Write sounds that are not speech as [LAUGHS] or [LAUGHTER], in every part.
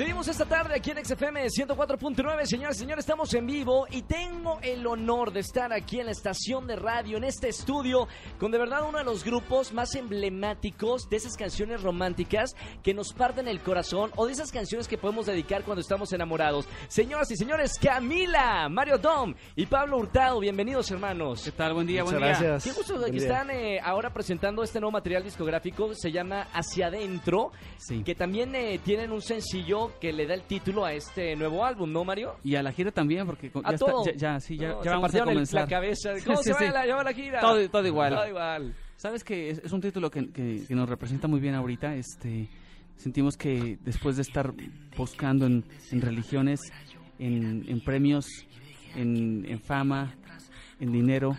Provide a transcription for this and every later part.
Seguimos esta tarde aquí en XFM 104.9, señoras y señores, estamos en vivo y tengo el honor de estar aquí en la estación de radio, en este estudio, con de verdad uno de los grupos más emblemáticos de esas canciones románticas que nos parten el corazón o de esas canciones que podemos dedicar cuando estamos enamorados. Señoras y señores, Camila, Mario Dom y Pablo Hurtado, bienvenidos hermanos. ¿Qué tal? Buen día, Muchas buen día. gracias. Qué gusto de Buen que día. están eh, ahora presentando este nuevo material discográfico, se llama Hacia Adentro, Sí. que también eh, tienen un sencillo que le da el título a este nuevo álbum, ¿no, Mario? Y a la gira también, porque ya, está- ya, ya, sí, ya, No, ya vamos a el- comenzar. la cabeza. [LAUGHS] ¿Cómo sí, se sí. va la, la gira? Todo- todo igual. Todo igual. Sabes que es, es un título que, que- que nos representa muy bien ahorita. Este, sentimos que después de estar buscando en, en religiones, en, en premios, en, en fama, en dinero,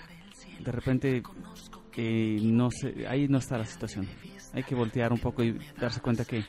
de repente que no sé, ahí no está la situación. Hay que voltear un poco y darse cuenta que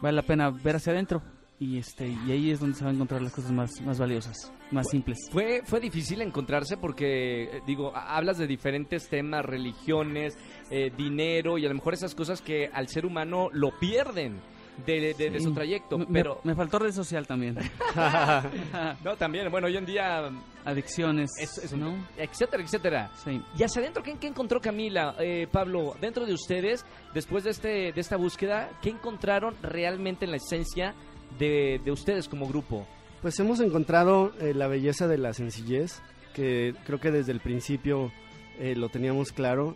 vale la pena ver hacia adentro. Y este y ahí es donde se van a encontrar las cosas más, más valiosas, más simples. Fue, fue difícil encontrarse porque, eh, digo, hablas de diferentes temas, religiones, eh, dinero y a lo mejor esas cosas que al ser humano lo pierden de, de- de Sí. su trayecto. Me- me- pero, me faltó red social también. [LAUGHS] [LAUGHS] no, también, bueno, hoy en día, Adicciones, es- es- ¿no? etcétera, etcétera. Sí. Y hacia adentro, ¿qué, qué encontró Camila, eh, Pablo? Dentro de ustedes, después de, este, de esta búsqueda, ¿qué encontraron realmente en la esencia de, de ustedes como grupo? Pues hemos encontrado eh, la belleza de la sencillez, que creo que desde el principio eh, lo teníamos claro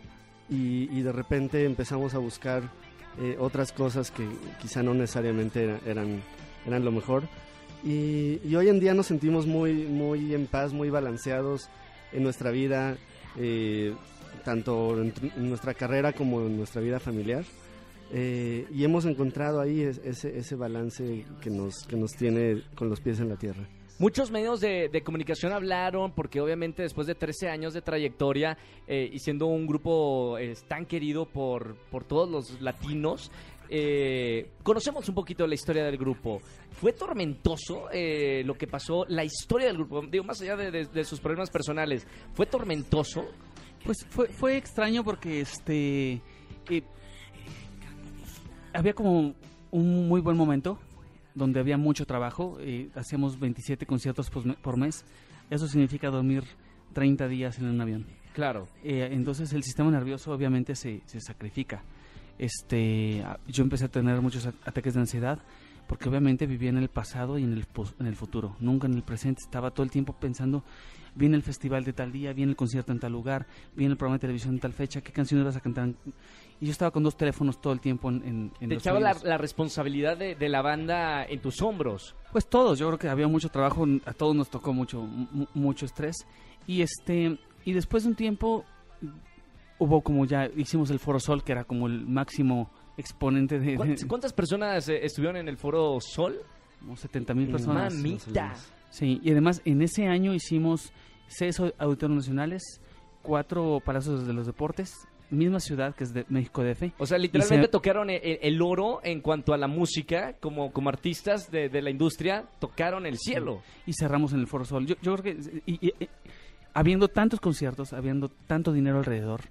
y, de repente empezamos a buscar eh, otras cosas que quizá no necesariamente era- eran, eran lo mejor. Y, y hoy en día nos sentimos muy, muy en paz, muy balanceados en nuestra vida, tanto en nuestra carrera como en nuestra vida familiar. Eh, y hemos encontrado ahí es- ese, ese balance que nos, que nos tiene con los pies en la tierra. Muchos medios de, de comunicación hablaron porque obviamente después de 13 años de trayectoria eh, y siendo un grupo eh, tan querido por, por todos los latinos, eh, conocemos un poquito la historia del grupo. ¿Fue tormentoso eh, lo que pasó? La historia del grupo, digo, más allá de, de- de sus problemas personales, ¿fue tormentoso? Pues fue, fue extraño porque este eh, había como un muy buen momento donde había mucho trabajo. eh, hacíamos 27 conciertos por mes. Eso significa dormir 30 días en un avión. Claro. Eh, entonces el sistema nervioso obviamente se, se sacrifica. Este, yo empecé a tener muchos ataques de ansiedad porque obviamente vivía en el pasado y en el, en el futuro, nunca en el presente. Estaba todo el tiempo pensando, viene el festival de tal día, viene el concierto en tal lugar, viene el programa de televisión en tal fecha, qué canciones vas a cantar. Y yo estaba con dos teléfonos todo el tiempo en, en, en Te los echaba la, responsabilidad de, de la banda en tus hombros. Pues todos, yo creo que había mucho trabajo, a todos nos tocó mucho, mu- mucho estrés. Y este, y después de un tiempo hubo como ya hicimos el Foro Sol, que era como el máximo exponente de, ¿Cuántas, cuántas personas eh, estuvieron en el Foro Sol? Como 70 mil personas. Mamita. Sí, y además en ese año hicimos seis au- auditorios nacionales, cuatro palacios de los deportes, misma ciudad que es de México DF. O sea, literalmente se- tocaron el, el oro en cuanto a la música, como, como artistas de, de la industria, tocaron el cielo. y cerramos en el Foro Sol. Yo, yo creo que y- y- y- habiendo tantos conciertos, habiendo tanto dinero alrededor,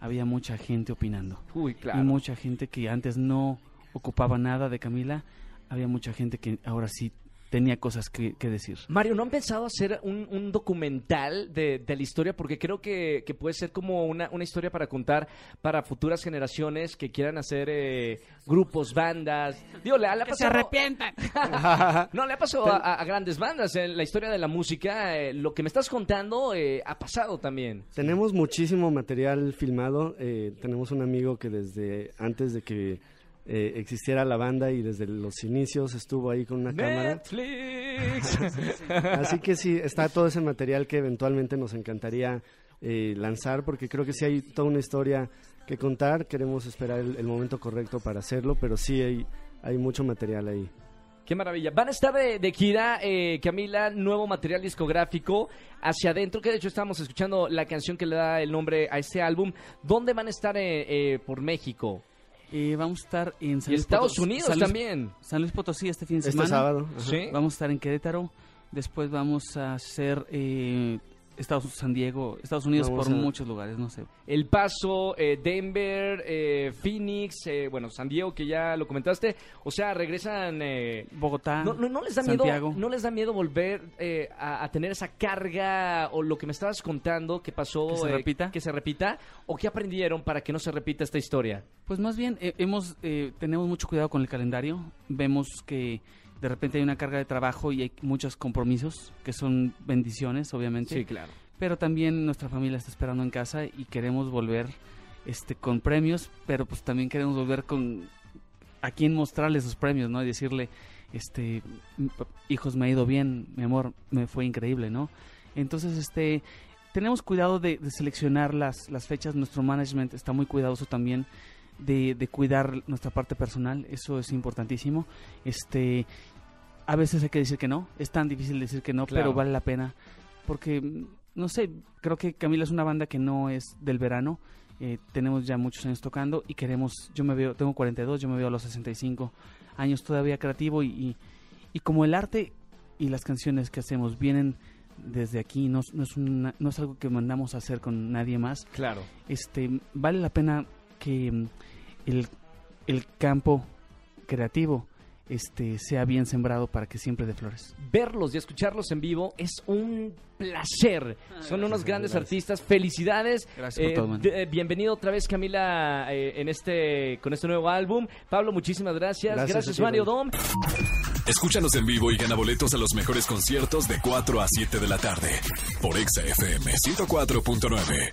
había mucha gente opinando. Uy, Y claro. mucha gente que antes no ocupaba nada de Camila, había mucha gente que ahora sí tenía cosas que, que decir. Mario, ¿no han pensado hacer un, un documental de, de la historia? Porque creo que, que puede ser como una, una historia para contar para futuras generaciones que quieran hacer eh, grupos, bandas. Digo, le, le ha pasado... arrepientan! [LAUGHS] No, le ha pasado a, a- a grandes bandas. En la historia de la música, eh, lo que me estás contando eh, ha pasado también. Tenemos muchísimo material filmado. eh, tenemos un amigo que desde antes de que eh, existiera la banda y desde los inicios estuvo ahí con una cámara. [LAUGHS] Así que sí, está todo ese material que eventualmente nos encantaría eh, lanzar porque creo que sí hay toda una historia que contar. Queremos esperar el, el momento correcto para hacerlo, pero sí hay, hay mucho material ahí. Qué maravilla. Van a estar de, de gira, eh, Camila, nuevo material discográfico hacia adentro, que de hecho estamos escuchando la canción que le da el nombre a este álbum. ¿Dónde van a estar eh, eh, por México? Eh, vamos a estar en San Y Luis Estados Potosí- Unidos San Luis- también. San Luis Potosí este fin de Este semana. sábado. ajá. Sí. Vamos a estar en Querétaro. Después vamos a hacer eh, Estados San Diego, Estados Unidos por muchos lugares, no sé. El Paso, eh, Denver, eh, Phoenix, eh, bueno, San Diego, que ya lo comentaste. O sea, regresan... eh, Bogotá, no, no, no les da Santiago. miedo, no les da miedo volver eh, a, a tener esa carga o lo que me estabas contando que pasó ¿Que se eh, repita? que se repita o qué aprendieron para que no se repita esta historia. Pues más bien eh, hemos eh, tenemos mucho cuidado con el calendario. Vemos que de repente hay una carga de trabajo y hay muchos compromisos que son bendiciones, obviamente. claro. Pero también nuestra familia está esperando en casa y queremos volver este con premios, pero pues también queremos volver con a quién mostrarle esos premios, ¿no? Y decirle, este, "M- p- hijos, me ha ido bien, mi amor, me fue increíble, ¿no? Entonces, este, tenemos cuidado de, de seleccionar las, las fechas, nuestro management está muy cuidadoso también de, de cuidar nuestra parte personal, eso es importantísimo. Este, a veces hay que decir que no, es tan difícil decir que no, Claro. pero vale la pena, porque, mm, no sé, creo que Camila es una banda que no es del verano, eh, tenemos ya muchos años tocando y queremos, yo me veo, tengo 42, yo me veo a los 65 años todavía creativo y, y, y como el arte y las canciones que hacemos vienen desde aquí, no, es- no, es una- no es algo que mandamos a hacer con nadie más, Claro. este, vale la pena que mm, el, el campo creativo este, sea bien sembrado para que siempre dé flores. Verlos y escucharlos en vivo es un placer. Son unos grandes gracias. artistas. Felicidades. Gracias por Eh, todo, man. de- bienvenido otra vez Camila eh, en este con este nuevo álbum. Pablo, muchísimas gracias. Gracias, Gracias a ti, Mario. Dom. Escúchanos en vivo y gana boletos a los mejores conciertos de 4 a 7 de la tarde por Exa FM 104.9.